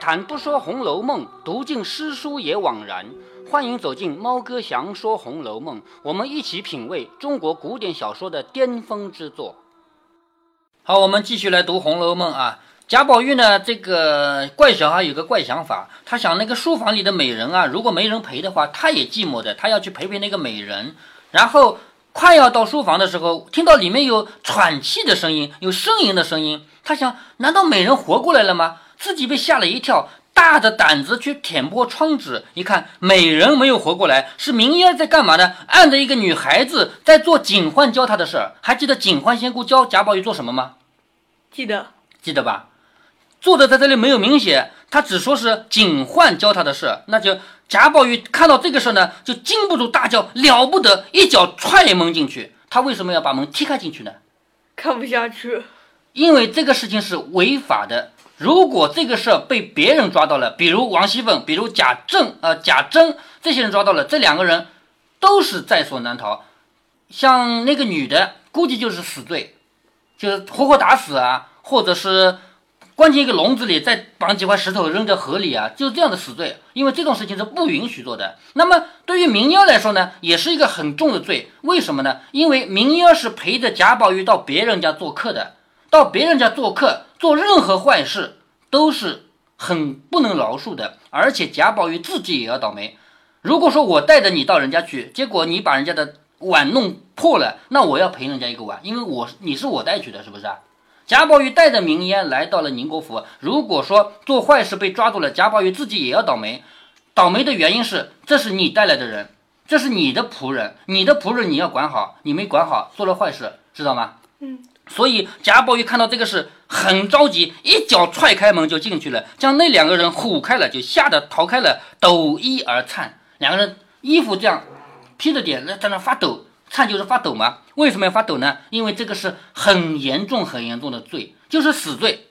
谈不说《红楼梦》，读尽诗书也枉然。欢迎走进猫哥祥说《红楼梦》，我们一起品味中国古典小说的巅峰之作。好，我们继续来读《红楼梦》啊。贾宝玉呢，这个怪小孩有个怪想法，他想那个书房里的美人啊，如果没人陪的话，他也寂寞的，他要去陪陪那个美人。然后快要到书房的时候，听到里面有喘气的声音，有呻吟的声音，他想，难道美人活过来了吗？自己被吓了一跳，大着胆子去舔破窗纸，一看美人没有活过来，是明烟在干嘛呢？按着一个女孩子在做警幻教她的事儿，还记得警幻仙姑教贾宝玉做什么吗？记得，记得吧？作者在这里没有明写，他只说是警幻教他的事，那就贾宝玉看到这个事呢，就禁不住大叫了不得，一脚踹门进去。他为什么要把门踢开进去呢？看不下去，因为这个事情是违法的。如果这个事儿被别人抓到了，比如王熙凤，比如贾政，呃，贾珍这些人抓到了，这两个人都是在所难逃。像那个女的，估计就是死罪，就是活活打死啊，或者是。关进一个笼子里，再绑几块石头扔到河里啊，就这样的死罪，因为这种事情是不允许做的。那么对于明妖来说呢，也是一个很重的罪。为什么呢？因为明妖是陪着贾宝玉到别人家做客的，到别人家做客做任何坏事都是很不能饶恕的，而且贾宝玉自己也要倒霉。如果说我带着你到人家去，结果你把人家的碗弄破了，那我要赔人家一个碗，因为我你是我带去的，是不是啊？贾宝玉带着明烟来到了宁国府。如果说做坏事被抓住了，贾宝玉自己也要倒霉。倒霉的原因是，这是你带来的人，这是你的仆人，你的仆人你要管好，你没管好，做了坏事，知道吗？嗯。所以贾宝玉看到这个事很着急，一脚踹开门就进去了，将那两个人唬开了，就吓得逃开了，抖衣而颤。两个人衣服这样披着点，那在那发抖。颤就是发抖嘛？为什么要发抖呢？因为这个是很严重、很严重的罪，就是死罪。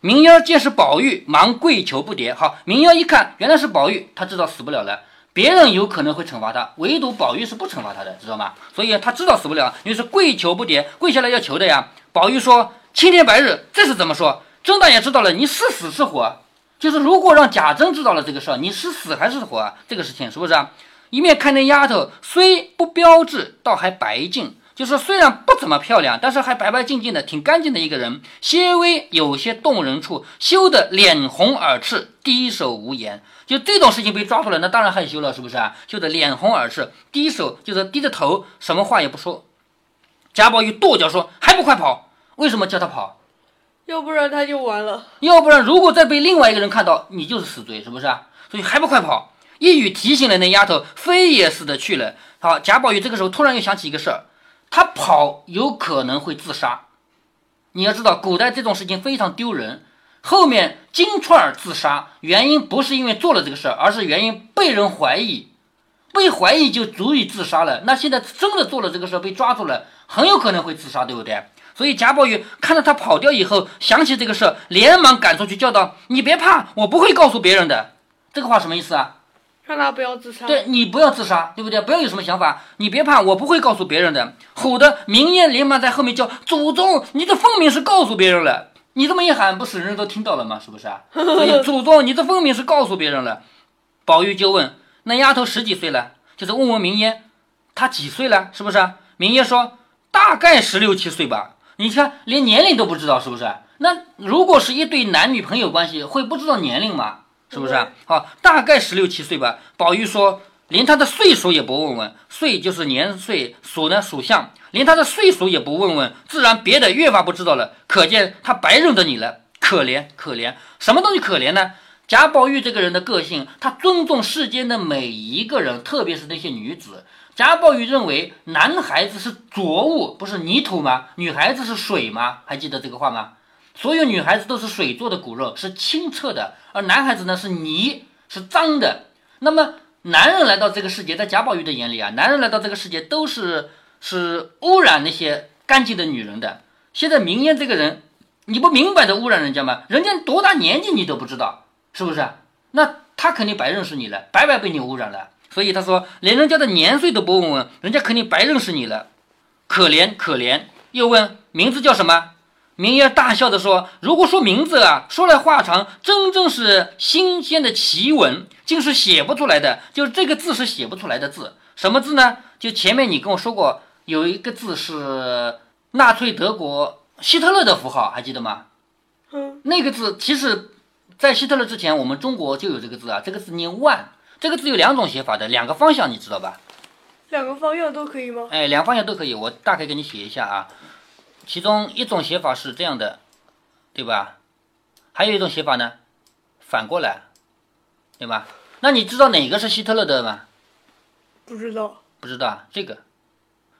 明烟见是宝玉，忙跪求不迭。好，明烟一看原来是宝玉，他知道死不了了。别人有可能会惩罚他，唯独宝玉是不惩罚他的，知道吗？所以他知道死不了，于是跪求不迭，跪下来要求的呀。宝玉说：“青天白日，这是怎么说？甄大爷知道了，你是死是活？就是如果让贾珍知道了这个事儿，你是死还是活？这个事情是不是啊？”一面看那丫头，虽不标致，倒还白净。就是虽然不怎么漂亮，但是还白白净净的，挺干净的一个人。些微有些动人处，羞得脸红耳赤，低首无言。就这种事情被抓住了，那当然害羞了，是不是啊？羞得脸红耳赤，低手就是低着头，什么话也不说。贾宝玉跺脚说：“还不快跑！为什么叫他跑？要不然他就完了。要不然如果再被另外一个人看到，你就是死罪，是不是啊？所以还不快跑！”一语提醒了那丫头，飞也似的去了。好，贾宝玉这个时候突然又想起一个事儿，他跑有可能会自杀。你要知道，古代这种事情非常丢人。后面金钏儿自杀，原因不是因为做了这个事儿，而是原因被人怀疑，被怀疑就足以自杀了。那现在真的做了这个事儿，被抓住了，很有可能会自杀，对不对？所以贾宝玉看到他跑掉以后，想起这个事儿，连忙赶出去叫道：“你别怕，我不会告诉别人的。”这个话什么意思啊？让他不要自杀。对你不要自杀，对不对？不要有什么想法，你别怕，我不会告诉别人的。吼的明艳连忙在后面叫：“祖宗，你的分明是告诉别人了。你这么一喊，不是人人都听到了吗？是不是啊？所以祖宗，你这分明是告诉别人了。”宝玉就问：“那丫头十几岁了？就是问问明烟，她几岁了？是不是？”明烟说：“大概十六七岁吧。你看，连年龄都不知道，是不是？那如果是一对男女朋友关系，会不知道年龄吗？”是不是啊？好，大概十六七岁吧。宝玉说，连他的岁数也不问问，岁就是年岁，属呢属相，连他的岁数也不问问，自然别的越发不知道了。可见他白认得你了，可怜可怜，什么东西可怜呢？贾宝玉这个人的个性，他尊重世间的每一个人，特别是那些女子。贾宝玉认为，男孩子是浊物，不是泥土吗？女孩子是水吗？还记得这个话吗？所有女孩子都是水做的骨肉，是清澈的，而男孩子呢是泥，是脏的。那么男人来到这个世界，在贾宝玉的眼里啊，男人来到这个世界都是是污染那些干净的女人的。现在明烟这个人，你不明摆的污染人家吗？人家多大年纪你都不知道，是不是？那他肯定白认识你了，白白被你污染了。所以他说，连人家的年岁都不问问，人家肯定白认识你了，可怜可怜。又问名字叫什么？明月大笑着说：“如果说名字啊，说来话长，真正是新鲜的奇闻，竟是写不出来的。就是这个字是写不出来的字，什么字呢？就前面你跟我说过，有一个字是纳粹德国希特勒的符号，还记得吗？嗯，那个字其实，在希特勒之前，我们中国就有这个字啊。这个字念万，这个字有两种写法的，两个方向，你知道吧？两个方向都可以吗？哎，两个方向都可以，我大概给你写一下啊。其中一种写法是这样的，对吧？还有一种写法呢，反过来，对吧？那你知道哪个是希特勒的吗？不知道。不知道这个，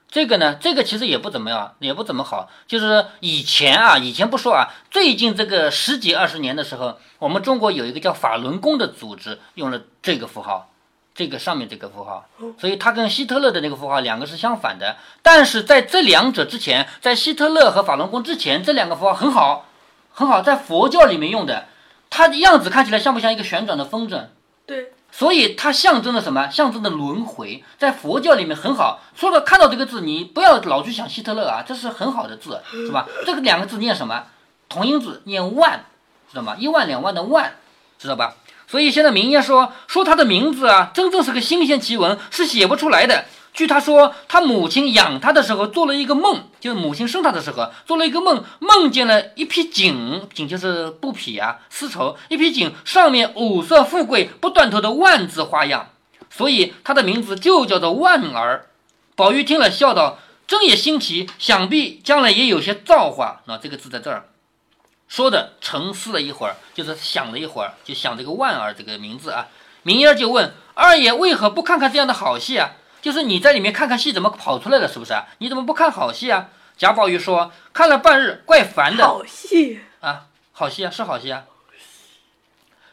这个呢，这个其实也不怎么样，也不怎么好。就是以前啊，以前不说啊，最近这个十几二十年的时候，我们中国有一个叫法轮功的组织用了这个符号，这个上面这个符号，所以它跟希特勒的那个符号两个是相反的。但是在这两者之前，在希特勒和法轮功之前，这两个符号很好，很好，在佛教里面用的，它的样子看起来像不像一个旋转的风筝？对，所以它象征了什么？象征的轮回，在佛教里面很好。说了看到这个字，你不要老去想希特勒啊，这是很好的字，是吧？这个两个字念什么？同音字念万，知道吗？一万两万的万，知道吧？所以现在明爷说说他的名字啊，真正是个新鲜奇闻，是写不出来的。据他说，他母亲养他的时候做了一个梦，就是母亲生他的时候做了一个梦，梦见了一匹锦，锦就是布匹啊，丝绸，一匹锦上面五色富贵不断头的万字花样，所以他的名字就叫做万儿。宝玉听了笑道：“真也新奇，想必将来也有些造化。”那这个字在这儿。说的沉思了一会儿，就是想了一会儿，就想这个万儿这个名字啊。明儿就问二爷为何不看看这样的好戏啊？就是你在里面看看戏，怎么跑出来了？是不是啊？你怎么不看好戏啊？贾宝玉说看了半日，怪烦的好戏。啊，好戏啊，是好戏啊。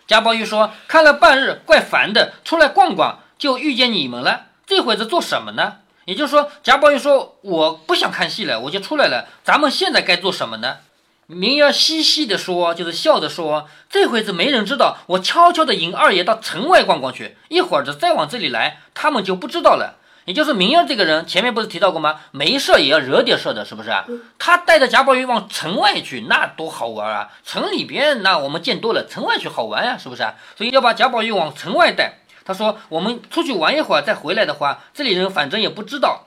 贾宝玉说看了半日，怪烦的，出来逛逛，就遇见你们了。这会子做什么呢？也就是说，贾宝玉说我不想看戏了，我就出来了。咱们现在该做什么呢？明儿嘻嘻地说，就是笑着说，这回子没人知道，我悄悄地引二爷到城外逛逛去，一会儿子再往这里来，他们就不知道了。也就是明儿这个人，前面不是提到过吗？没事也要惹点事的，是不是啊？他带着贾宝玉往城外去，那多好玩啊！城里边那我们见多了，城外去好玩呀，是不是啊？所以要把贾宝玉往城外带。他说：“我们出去玩一会儿，再回来的话，这里人反正也不知道。”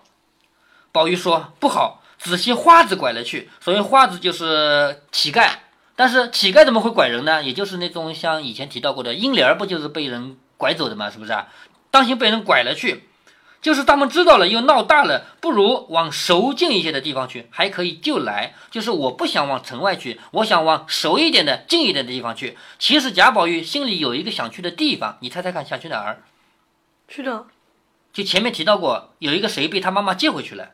宝玉说：“不好。”仔细花子拐了去，所谓花子就是乞丐，但是乞丐怎么会拐人呢？也就是那种像以前提到过的英莲儿，不就是被人拐走的吗？是不是啊？当心被人拐了去，就是他们知道了又闹大了，不如往熟近一些的地方去，还可以就来。就是我不想往城外去，我想往熟一点的、近一点的地方去。其实贾宝玉心里有一个想去的地方，你猜猜看，想去哪儿？去的？就前面提到过，有一个谁被他妈妈接回去了。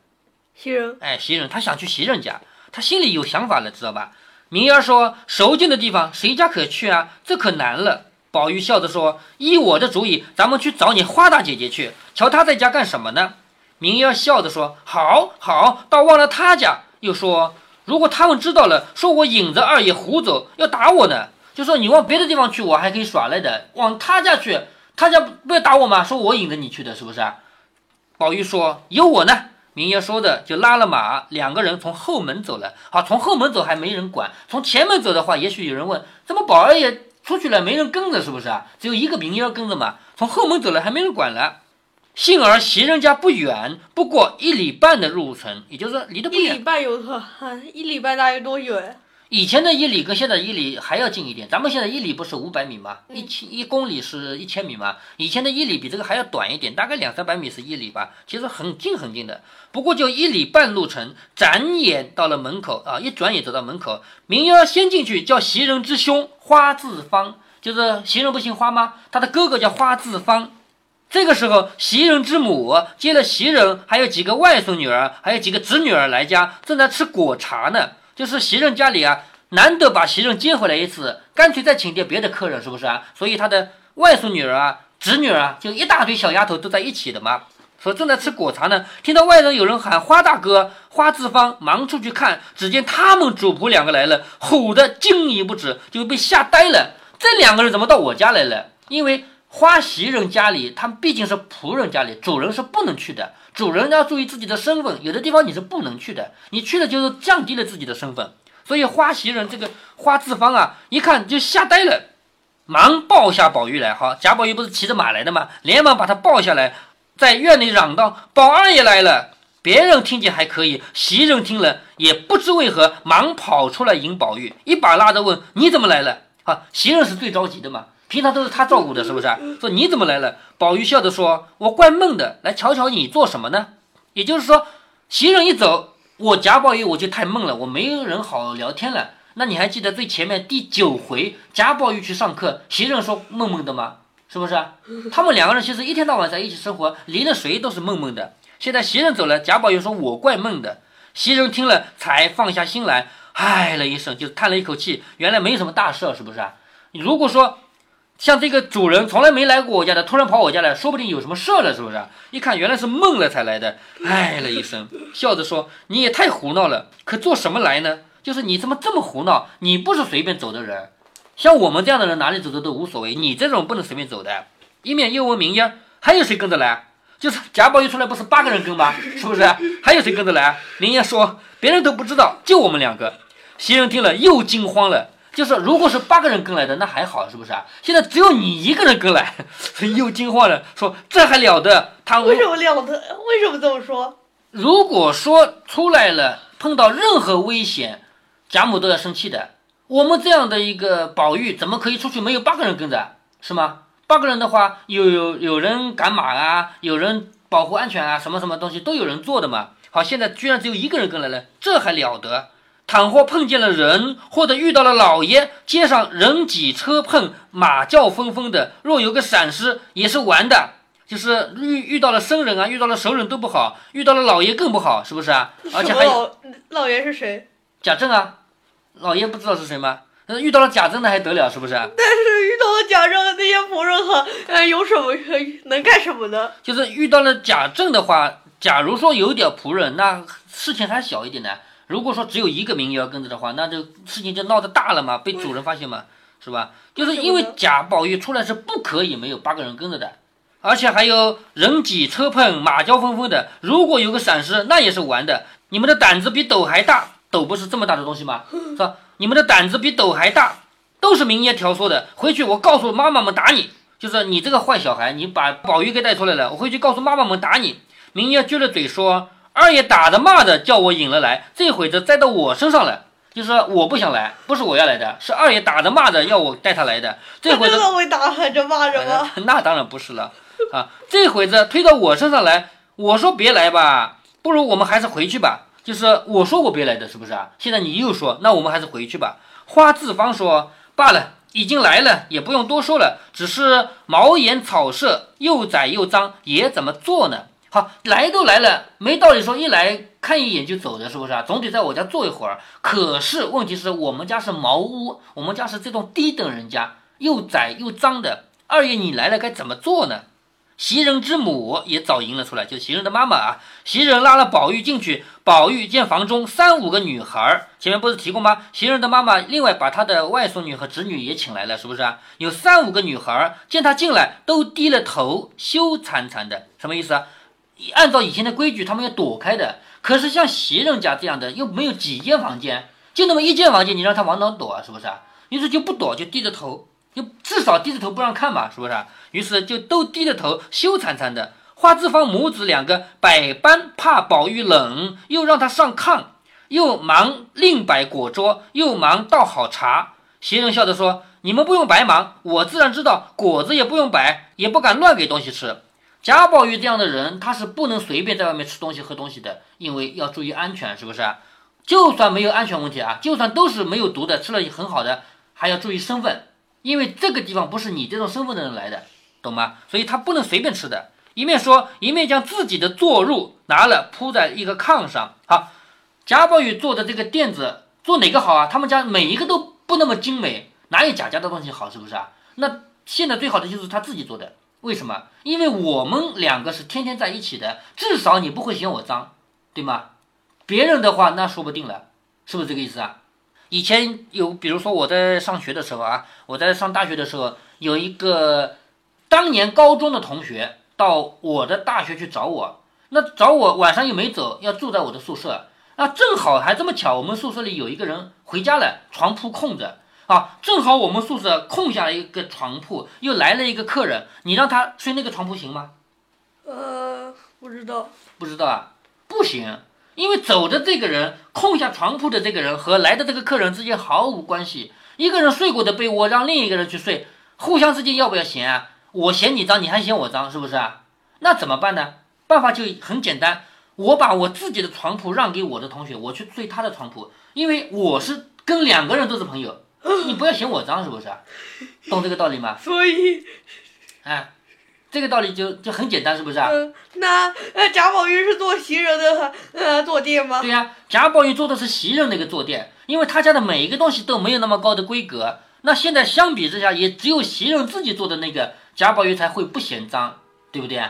袭人，哎，袭人，他想去袭人家，他心里有想法了，知道吧？明儿说熟近的地方，谁家可去啊？这可难了。宝玉笑着说：“依我的主意，咱们去找你花大姐姐去，瞧她在家干什么呢？”明儿笑着说：“好，好，倒忘了她家。”又说：“如果他们知道了，说我引着二爷胡走，要打我呢。就说你往别的地方去，我还可以耍赖的；往他家去，他家不要打我吗？说我引着你去的，是不是？”宝玉说：“有我呢。”明爷说的就拉了马，两个人从后门走了。好，从后门走还没人管，从前门走的话，也许有人问：怎么宝儿也出去了，没人跟着，是不是啊？只有一个明爷跟着嘛。从后门走了，还没人管了。幸而袭人家不远，不过一里半的路程，也就是说离得不远。一礼拜有多？一礼拜大约多远？以前的一里跟现在一里还要近一点，咱们现在一里不是五百米吗？一千一公里是一千米吗？以前的一里比这个还要短一点，大概两三百米是一里吧，其实很近很近的。不过就一里半路程，转眼到了门口啊，一转眼走到门口。明妖先进去叫袭人之兄花自芳，就是袭人不姓花吗？他的哥哥叫花自芳。这个时候，袭人之母接了袭人，还有几个外孙女儿，还有几个侄女儿来家，正在吃果茶呢。就是袭人家里啊，难得把袭人接回来一次，干脆再请点别的客人，是不是啊？所以他的外孙女儿啊、侄女儿啊，就一大堆小丫头都在一起的嘛。说正在吃果茶呢，听到外头有人喊花大哥、花志芳，忙出去看，只见他们主仆两个来了，唬得惊疑不止，就被吓呆了。这两个人怎么到我家来了？因为花袭人家里，他们毕竟是仆人家里，主人是不能去的。主人要注意自己的身份，有的地方你是不能去的，你去了就是降低了自己的身份。所以花袭人这个花自芳啊，一看就吓呆了，忙抱下宝玉来。好，贾宝玉不是骑着马来的吗？连忙把他抱下来，在院里嚷道：“宝二爷来了！”别人听见还可以，袭人听了也不知为何，忙跑出来迎宝玉，一把拉着问：“你怎么来了？”啊，袭人是最着急的嘛，平常都是他照顾的，是不是？说你怎么来了？宝玉笑着说：“我怪闷的，来瞧瞧你做什么呢？”也就是说，袭人一走，我贾宝玉我就太闷了，我没有人好聊天了。那你还记得最前面第九回贾宝玉去上课，袭人说闷闷的吗？是不是？他们两个人其实一天到晚在一起生活，离了谁都是闷闷的。现在袭人走了，贾宝玉说：“我怪闷的。”袭人听了才放下心来，唉了一声，就叹了一口气。原来没什么大事，是不是？如果说像这个主人从来没来过我家的，突然跑我家来，说不定有什么事了，是不是？一看原来是梦了才来的，唉了一声，笑着说：“你也太胡闹了，可做什么来呢？就是你怎么这么胡闹？你不是随便走的人，像我们这样的人哪里走的都无所谓，你这种不能随便走的。”一面又问明烟：“还有谁跟着来？”就是贾宝玉出来不是八个人跟吗？是不是？还有谁跟着来？明烟说别人都不知道，就我们两个。袭人听了又惊慌了，就是如果是八个人跟来的那还好，是不是啊？现在只有你一个人跟来，又惊慌了，说这还了得？他为什么了得？为什么这么说？如果说出来了碰到任何危险，贾母都要生气的。我们这样的一个宝玉怎么可以出去没有八个人跟着？是吗？八个人的话，有有有人赶马啊，有人保护安全啊，什么什么东西都有人做的嘛。好，现在居然只有一个人跟来了，这还了得？倘或碰见了人，或者遇到了老爷，街上人挤车碰，马叫纷纷的，若有个闪失，也是完的。就是遇遇到了生人啊，遇到了熟人都不好，遇到了老爷更不好，是不是啊？而且还老老爷是谁？贾政啊，老爷不知道是谁吗？那遇到了贾政那还得了，是不是？但是遇到了贾政那些仆人和呃有什么 能干什么呢？就是遇到了贾政的话，假如说有点仆人，那事情还小一点呢。如果说只有一个名要跟着的话，那这事情就闹得大了嘛，被主人发现嘛，是吧？就是因为贾宝玉出来是不可以没有八个人跟着的，而且还有人挤车碰，马交纷纷的。如果有个闪失，那也是完的。你们的胆子比斗还大，斗不是这么大的东西吗？是吧？你们的胆子比斗还大，都是明爷挑唆的。回去我告诉妈妈们打你，就是你这个坏小孩，你把宝玉给带出来了。我回去告诉妈妈们打你。明爷撅着嘴说：“二爷打的骂的，叫我引了来，这会子栽到我身上了。就是我不想来，不是我要来的，是二爷打着骂的，要我带他来的。这会子 会打着骂着吗？那当然不是了啊！这会子推到我身上来，我说别来吧，不如我们还是回去吧。”就是我说过别来的，是不是啊？现在你又说，那我们还是回去吧。花自芳说罢了，已经来了，也不用多说了。只是茅檐草舍又窄又脏，爷怎么做呢？好，来都来了，没道理说一来看一眼就走的，是不是啊？总得在我家坐一会儿。可是问题是我们家是茅屋，我们家是这种低等人家，又窄又脏的。二爷你来了该怎么做呢？袭人之母也早迎了出来，就袭人的妈妈啊。袭人拉了宝玉进去，宝玉见房中三五个女孩儿，前面不是提过吗？袭人的妈妈另外把她的外孙女和侄女也请来了，是不是啊？有三五个女孩儿见她进来，都低了头，羞惭惭的，什么意思啊？按照以前的规矩，他们要躲开的。可是像袭人家这样的，又没有几间房间，就那么一间房间，你让他往哪躲啊？是不是？于是就不躲，就低着头。就至少低着头不让看嘛，是不是？于是就都低着头，羞惭惭的。花枝芳母子两个百般怕宝玉冷，又让他上炕，又忙另摆果桌，又忙倒好茶。袭人笑着说：“你们不用白忙，我自然知道果子也不用摆，也不敢乱给东西吃。贾宝玉这样的人，他是不能随便在外面吃东西喝东西的，因为要注意安全，是不是？就算没有安全问题啊，就算都是没有毒的，吃了也很好的，还要注意身份。”因为这个地方不是你这种身份的人来的，懂吗？所以他不能随便吃的。一面说，一面将自己的坐褥拿了铺在一个炕上。好，贾宝玉坐的这个垫子，坐哪个好啊？他们家每一个都不那么精美，哪有贾家的东西好？是不是啊？那现在最好的就是他自己做的。为什么？因为我们两个是天天在一起的，至少你不会嫌我脏，对吗？别人的话那说不定了，是不是这个意思啊？以前有，比如说我在上学的时候啊，我在上大学的时候，有一个当年高中的同学到我的大学去找我，那找我晚上又没走，要住在我的宿舍。啊，正好还这么巧，我们宿舍里有一个人回家了，床铺空着啊，正好我们宿舍空下了一个床铺，又来了一个客人，你让他睡那个床铺行吗？呃，不知道。不知道啊，不行，因为走的这个人空下床铺的这个人和来的这个客人之间毫无关系。一个人睡过的被窝让另一个人去睡，互相之间要不要嫌啊？我嫌你脏，你还嫌我脏，是不是啊？那怎么办呢？办法就很简单，我把我自己的床铺让给我的同学，我去睡他的床铺，因为我是跟两个人都是朋友，你不要嫌我脏，是不是？懂这个道理吗？所以，哎，这个道理就就很简单，是不是啊？嗯、那呃，贾宝玉是做袭人的呃坐垫吗？对呀、贾宝玉做的是袭人那个坐垫，因为他家的每一个东西都没有那么高的规格。那现在相比之下，也只有袭人自己做的那个贾宝玉才会不嫌脏，对不对？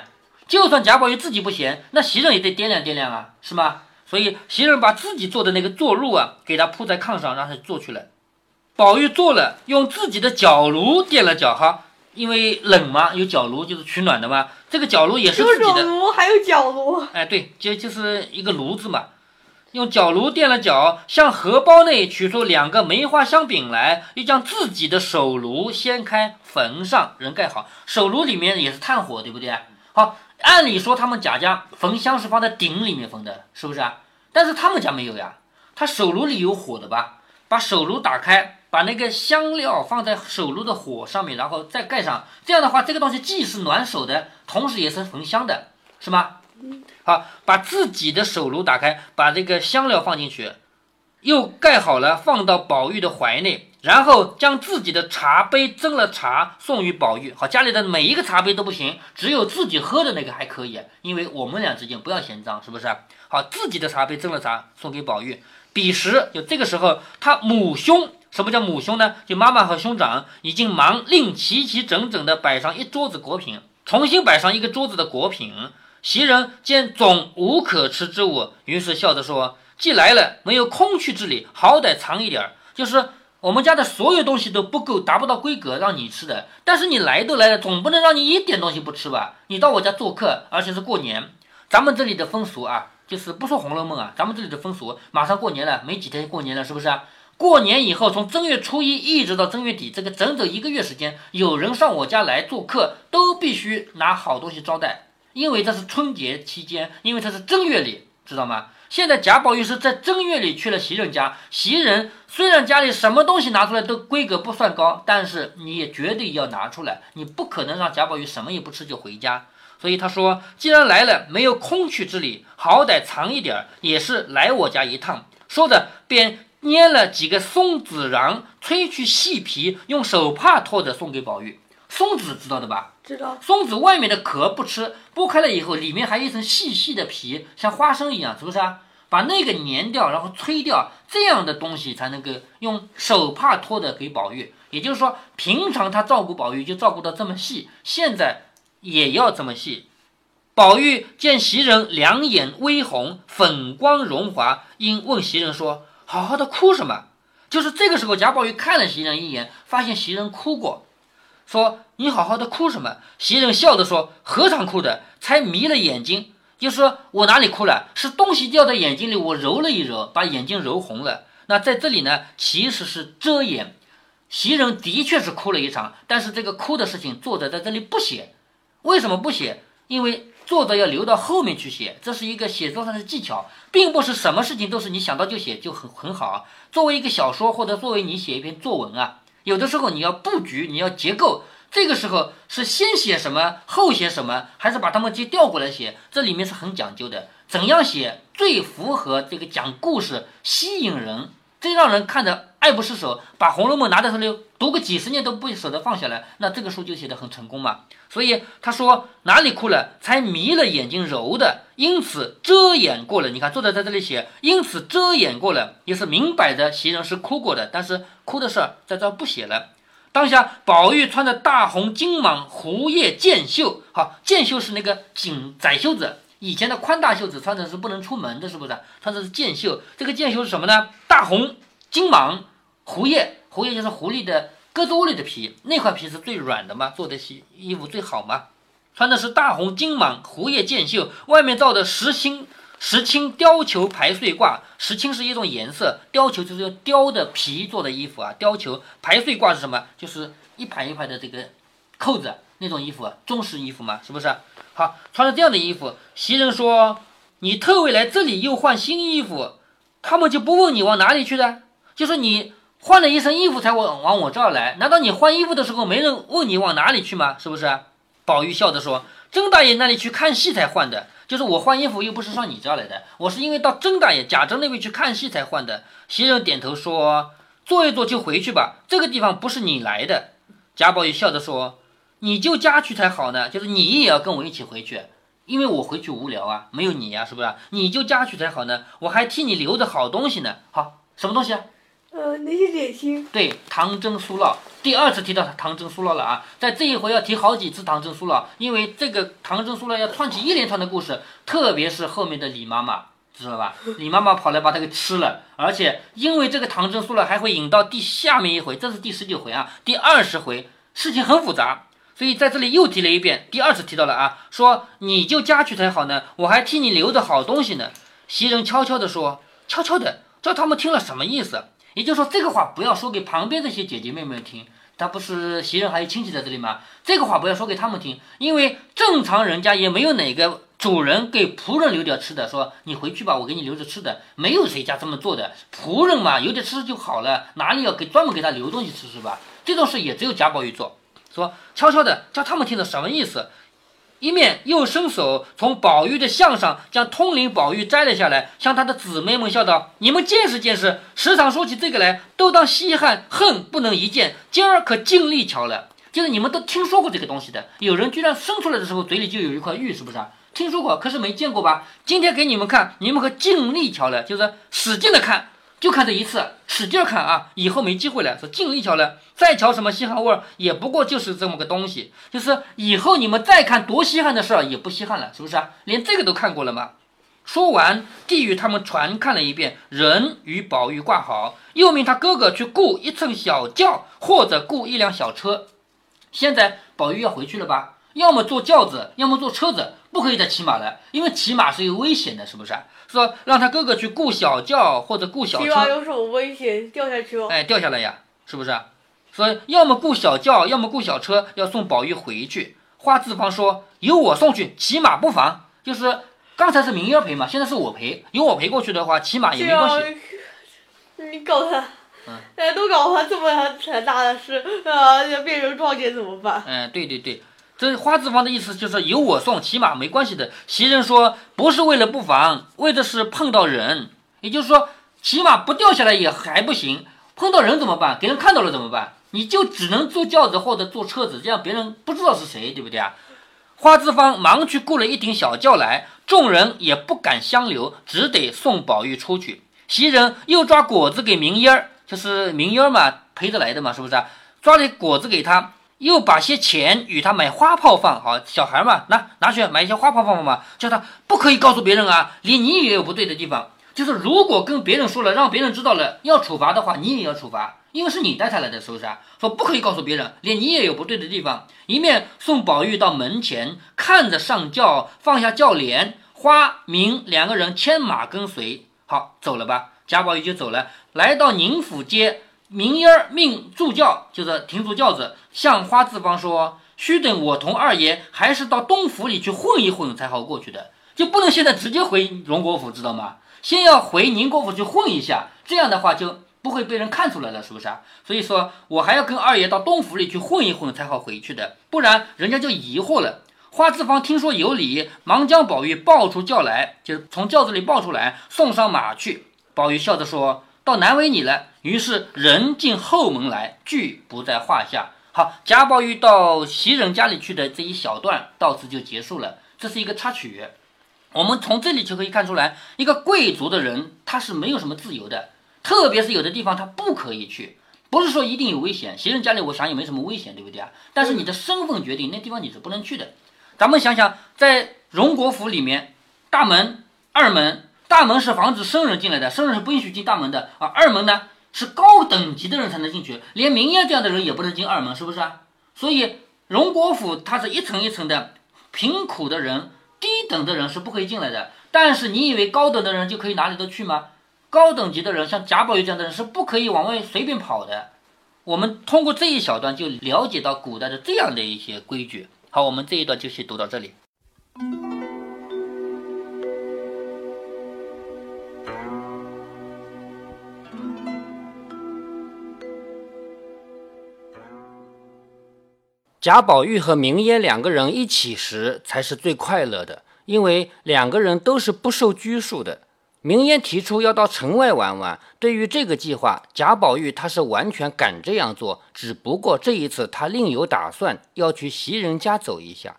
就算贾宝玉自己不嫌，那袭人也得掂量掂量啊，是吗？所以袭人把自己做的那个坐褥啊，给他铺在炕上，让他坐去了。宝玉坐了，用自己的脚炉垫了脚哈，因为冷嘛，有脚炉就是取暖的嘛。这个脚炉也是自己的。手炉，还有脚炉。哎，对，就就是一个炉子嘛，用脚炉垫了脚，向荷包内取出两个梅花香饼来，又将自己的手炉掀开，焚上，人盖好。手炉里面也是炭火，对不对？好，按理说他们贾家焚香是放在鼎里面焚的，是不是啊？但是他们家没有呀，他手炉里有火的吧？把手炉打开，把那个香料放在手炉的火上面，然后再盖上。这样的话，这个东西既是暖手的，同时也是焚香的，是吗？好，把自己的手炉打开，把这个香料放进去，又盖好了，放到宝玉的怀内，然后将自己的茶杯斟了茶送与宝玉。好，家里的每一个茶杯都不行，只有自己喝的那个还可以，因为我们俩之间不要嫌脏，是不是？好，自己的茶杯斟了茶送给宝玉。彼时就这个时候，他母兄。什么叫母兄呢？就妈妈和兄长已经忙令齐齐整整地摆上一桌子果品，重新摆上一个桌子的果品。袭人见总无可吃之物，于是笑着说：“既来了，没有空去之理，好歹藏一点儿。就是我们家的所有东西都不够，达不到规格让你吃的。但是你来都来了，总不能让你一点东西不吃吧？你到我家做客，而且是过年，咱们这里的风俗啊，就是不说《红楼梦》啊，咱们这里的风俗，马上过年了，没几天过年了，是不是啊？过年以后，从正月初一一直到正月底，这个整整一个月时间，有人上我家来做客，都必须拿好东西招待。因为这是春节期间，因为这是正月里，知道吗？现在贾宝玉是在正月里去了袭人家，袭人虽然家里什么东西拿出来都规格不算高，但是你也绝对要拿出来，你不可能让贾宝玉什么也不吃就回家。所以他说，既然来了，没有空去之理，好歹藏一点儿，也是来我家一趟。说着，便捏了几个松子瓤，吹去细皮，用手帕托着送给宝玉。松子知道的吧？知道。松子外面的壳不吃，剥开了以后，里面还有一层细细的皮，像花生一样，是不是啊？把那个粘掉，然后吹掉，这样的东西才能够用手帕托着给宝玉。也就是说，平常他照顾宝玉就照顾到这么细，现在也要这么细。宝玉见袭人两眼微红，粉光荣华，因问袭人说：“好好的哭什么？”就是这个时候，贾宝玉看了袭人一眼，发现袭人哭过，说：“你好好的哭什么？”袭人笑着说：“何尝哭的，才迷了眼睛。”就说我哪里哭了？是东西掉在眼睛里，我揉了一揉，把眼睛揉红了。那在这里呢，其实是遮掩。袭人的确是哭了一场，但是这个哭的事情，作者在这里不写。为什么不写？因为作者要留到后面去写，这是一个写作上的技巧，并不是什么事情都是你想到就写就很很好。啊作为一个小说，或者作为你写一篇作文啊，有的时候你要布局，你要结构。这个时候是先写什么，后写什么，还是把它们接调过来写？这里面是很讲究的。怎样写最符合这个讲故事、吸引人，最让人看得爱不释手？把《红楼梦》拿在手里读个几十年都不舍得放下来，那这个书就写得很成功嘛。所以他说哪里哭了，才迷了眼睛揉的，因此遮掩过了。你看作者在这里写，因此遮掩过了，也是明摆着袭人是哭过的，但是哭的事儿在这儿不写了。当下，宝玉穿着大红金蟒狐叶箭袖，好，箭袖是那个锦窄袖子，以前的宽大袖子穿着是不能出门的，是不是？穿的是箭袖，这个箭袖是什么呢？大红金蟒狐叶，狐叶就是狐狸的鸽子窝里的皮，那块皮是最软的嘛，做的西衣服最好嘛。穿的是大红金蟒狐叶箭袖，外面罩的实心石青貂裘排穗褂，石青是一种颜色，貂裘就是用貂的皮做的衣服啊。貂裘排穗褂是什么？就是一排一排的这个扣子那种衣服，中式衣服嘛，是不是？好，穿着这样的衣服，袭人说：“你特为来这里又换新衣服，他们就不问你往哪里去的？就是你换了一身衣服才往往我这儿来，难道你换衣服的时候没人问你往哪里去吗？是不是？”宝玉笑着说：“甄大爷那里去看戏才换的。”就是我换衣服又不是上你这儿来的，我是因为到甄大爷贾珍那边去看戏才换的。袭人点头说：“坐一坐就回去吧，这个地方不是你来的。”贾宝玉笑着说：“你就家去才好呢，就是你也要跟我一起回去，因为我回去无聊啊，没有你呀，是不是？你就家去才好呢，我还替你留着好东西呢。好，什么东西啊？”呃，那些点心。对，唐僧酥酪，第二次提到唐僧酥酪了啊，在这一回要提好几次唐僧酥酪，因为这个唐僧酥酪要串起一连串的故事，特别是后面的李妈妈，知道吧？李妈妈跑来把它给吃了，而且因为这个唐僧酥酪还会引到第下面一回，这是第十九回啊，第二十回事情很复杂，所以在这里又提了一遍，第二次提到了啊，说你就家去才好呢，我还替你留着好东西呢。袭人悄悄地说，悄悄的，叫他们听了什么意思？也就是说，这个话不要说给旁边这些姐姐妹妹听，他不是袭人还有亲戚在这里吗？这个话不要说给他们听，因为正常人家也没有哪个主人给仆人留点吃的，说你回去吧，我给你留着吃的，没有谁家这么做的。仆人嘛，有点吃就好了，哪里要给专门给他留东西吃是吧？这种事也只有贾宝玉做，说悄悄的叫他们听着什么意思？一面又伸手从宝玉的项上将通灵宝玉摘了下来，向他的姊妹们笑道：“你们见识见识，时常说起这个来，都当稀罕，恨不能一见。今儿可尽力瞧了，就是你们都听说过这个东西的。有人居然生出来的时候嘴里就有一块玉，是不是啊？听说过，可是没见过吧？今天给你们看，你们可尽力瞧了，就是使劲的看。”就看这一次，使劲看啊！以后没机会了，说尽力瞧了，再瞧什么稀罕味儿，也不过就是这么个东西。就是以后你们再看多稀罕的事儿，也不稀罕了，是不是啊？连这个都看过了吗？说完，递与他们传看了一遍，人与宝玉挂好，又命他哥哥去雇一乘小轿，或者雇一辆小车。现在宝玉要回去了吧？要么坐轿子，要么坐车子，不可以再骑马了，因为骑马是有危险的，是不是？说让他哥哥去雇小轿或者雇小车。骑马有什么危险？掉下去吗？哎，掉下来呀，是不是？所以要么雇小轿，要么雇小车，要送宝玉回去。花字旁说由我送去，骑马不妨。就是刚才是明月陪嘛，现在是我陪，由我陪过去的话，骑马也没关系。你搞他，哎，都搞他这么大的事 啊，要变成撞见怎么办？嗯，对对对。这花字方的意思就是由我送，骑马没关系的。袭人说不是为了不防，为的是碰到人，也就是说骑马不掉下来也还不行，碰到人怎么办？给人看到了怎么办？你就只能坐轿子或者坐车子，这样别人不知道是谁，对不对啊？花字方忙去雇了一顶小轿来，众人也不敢相留，只得送宝玉出去。袭人又抓果子给明烟儿，就是明烟儿嘛，陪着来的嘛，是不是？抓点果子给他。又把些钱与他买花炮放好，小孩嘛，拿拿去买一些花炮放放嘛，叫他不可以告诉别人啊，连你也有不对的地方，就是如果跟别人说了，让别人知道了要处罚的话，你也要处罚，因为是你带他来的，是不是啊？说不可以告诉别人，连你也有不对的地方。一面送宝玉到门前，看着上轿，放下轿帘，花明两个人牵马跟随，好走了吧？贾宝玉就走了，来到宁府街。明烟儿命助教，就是停住轿子，向花字方说：“须等我同二爷还是到东府里去混一混才好过去的，就不能现在直接回荣国府，知道吗？先要回宁国府去混一下，这样的话就不会被人看出来了，是不是啊？所以说我还要跟二爷到东府里去混一混才好回去的，不然人家就疑惑了。”花字方听说有理，忙将宝玉抱出轿来，就是从轿子里抱出来，送上马去。宝玉笑着说。倒难为你了，于是人进后门来，拒不在话下。好，贾宝玉到袭人家里去的这一小段到此就结束了。这是一个插曲，我们从这里就可以看出来，一个贵族的人他是没有什么自由的，特别是有的地方他不可以去，不是说一定有危险。袭人家里我想也没什么危险，对不对啊？但是你的身份决定那地方你是不能去的。咱们想想，在荣国府里面，大门、二门。大门是防止生人进来的，生人是不允许进大门的啊。二门呢是高等级的人才能进去，连明艳这样的人也不能进二门，是不是啊？所以荣国府它是一层一层的，贫苦的人、低等的人是不可以进来的。但是你以为高等的人就可以哪里都去吗？高等级的人，像贾宝玉这样的人是不可以往外随便跑的。我们通过这一小段就了解到古代的这样的一些规矩。好，我们这一段就先读到这里。贾宝玉和明烟两个人一起时才是最快乐的，因为两个人都是不受拘束的。明烟提出要到城外玩玩，对于这个计划，贾宝玉他是完全敢这样做，只不过这一次他另有打算，要去袭人家走一下。《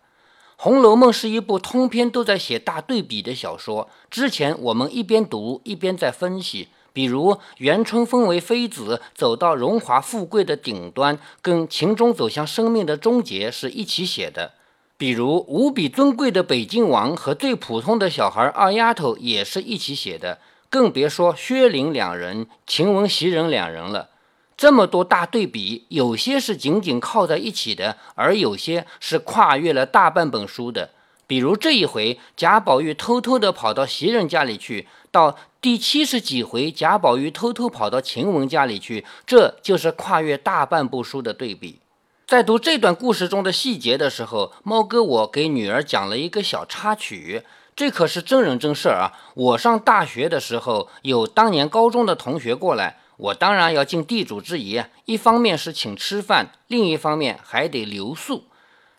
红楼梦》是一部通篇都在写大对比的小说，之前我们一边读一边在分析，比如元春封为妃子，走到荣华富贵的顶端，跟秦钟走向生命的终结是一起写的。比如无比尊贵的北静王和最普通的小孩二丫头也是一起写的，更别说薛林两人、晴雯、袭人两人了。这么多大对比，有些是紧紧靠在一起的，而有些是跨越了大半本书的。比如这一回，贾宝玉偷偷地跑到袭人家里去；到第七十几回，贾宝玉偷偷跑到晴雯家里去，这就是跨越大半部书的对比。在读这段故事中的细节的时候，猫哥我给女儿讲了一个小插曲，这可是真人真事儿啊！我上大学的时候，有当年高中的同学过来，我当然要尽地主之谊，一方面是请吃饭，另一方面还得留宿。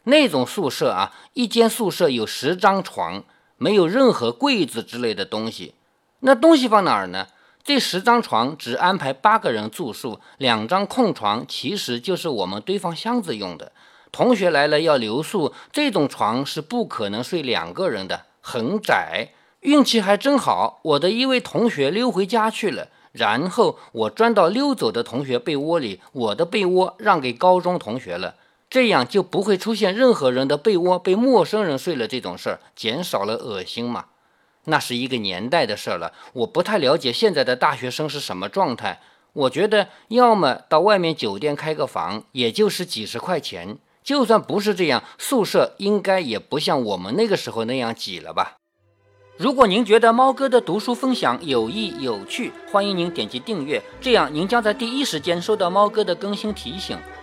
那种宿舍啊，一间宿舍有十张床，没有任何柜子之类的东西，那东西放哪儿呢？这十张床只安排八个人住宿，两张空床其实就是我们堆放箱子用的。同学来了要留宿，这种床是不可能睡两个人的，很窄。运气还真好，我的一位同学溜回家去了，然后我钻到溜走的同学被窝里，我的被窝让给高中同学了，这样就不会出现任何人的被窝被陌生人睡了这种事儿，减少了恶心嘛。那是一个年代的事了，我不太了解现在的大学生是什么状态。我觉得，要么到外面酒店开个房，也就是几十块钱。就算不是这样，宿舍应该也不像我们那个时候那样挤了吧？如果您觉得猫哥的读书分享有益有趣，欢迎您点击订阅，这样您将在第一时间收到猫哥的更新提醒。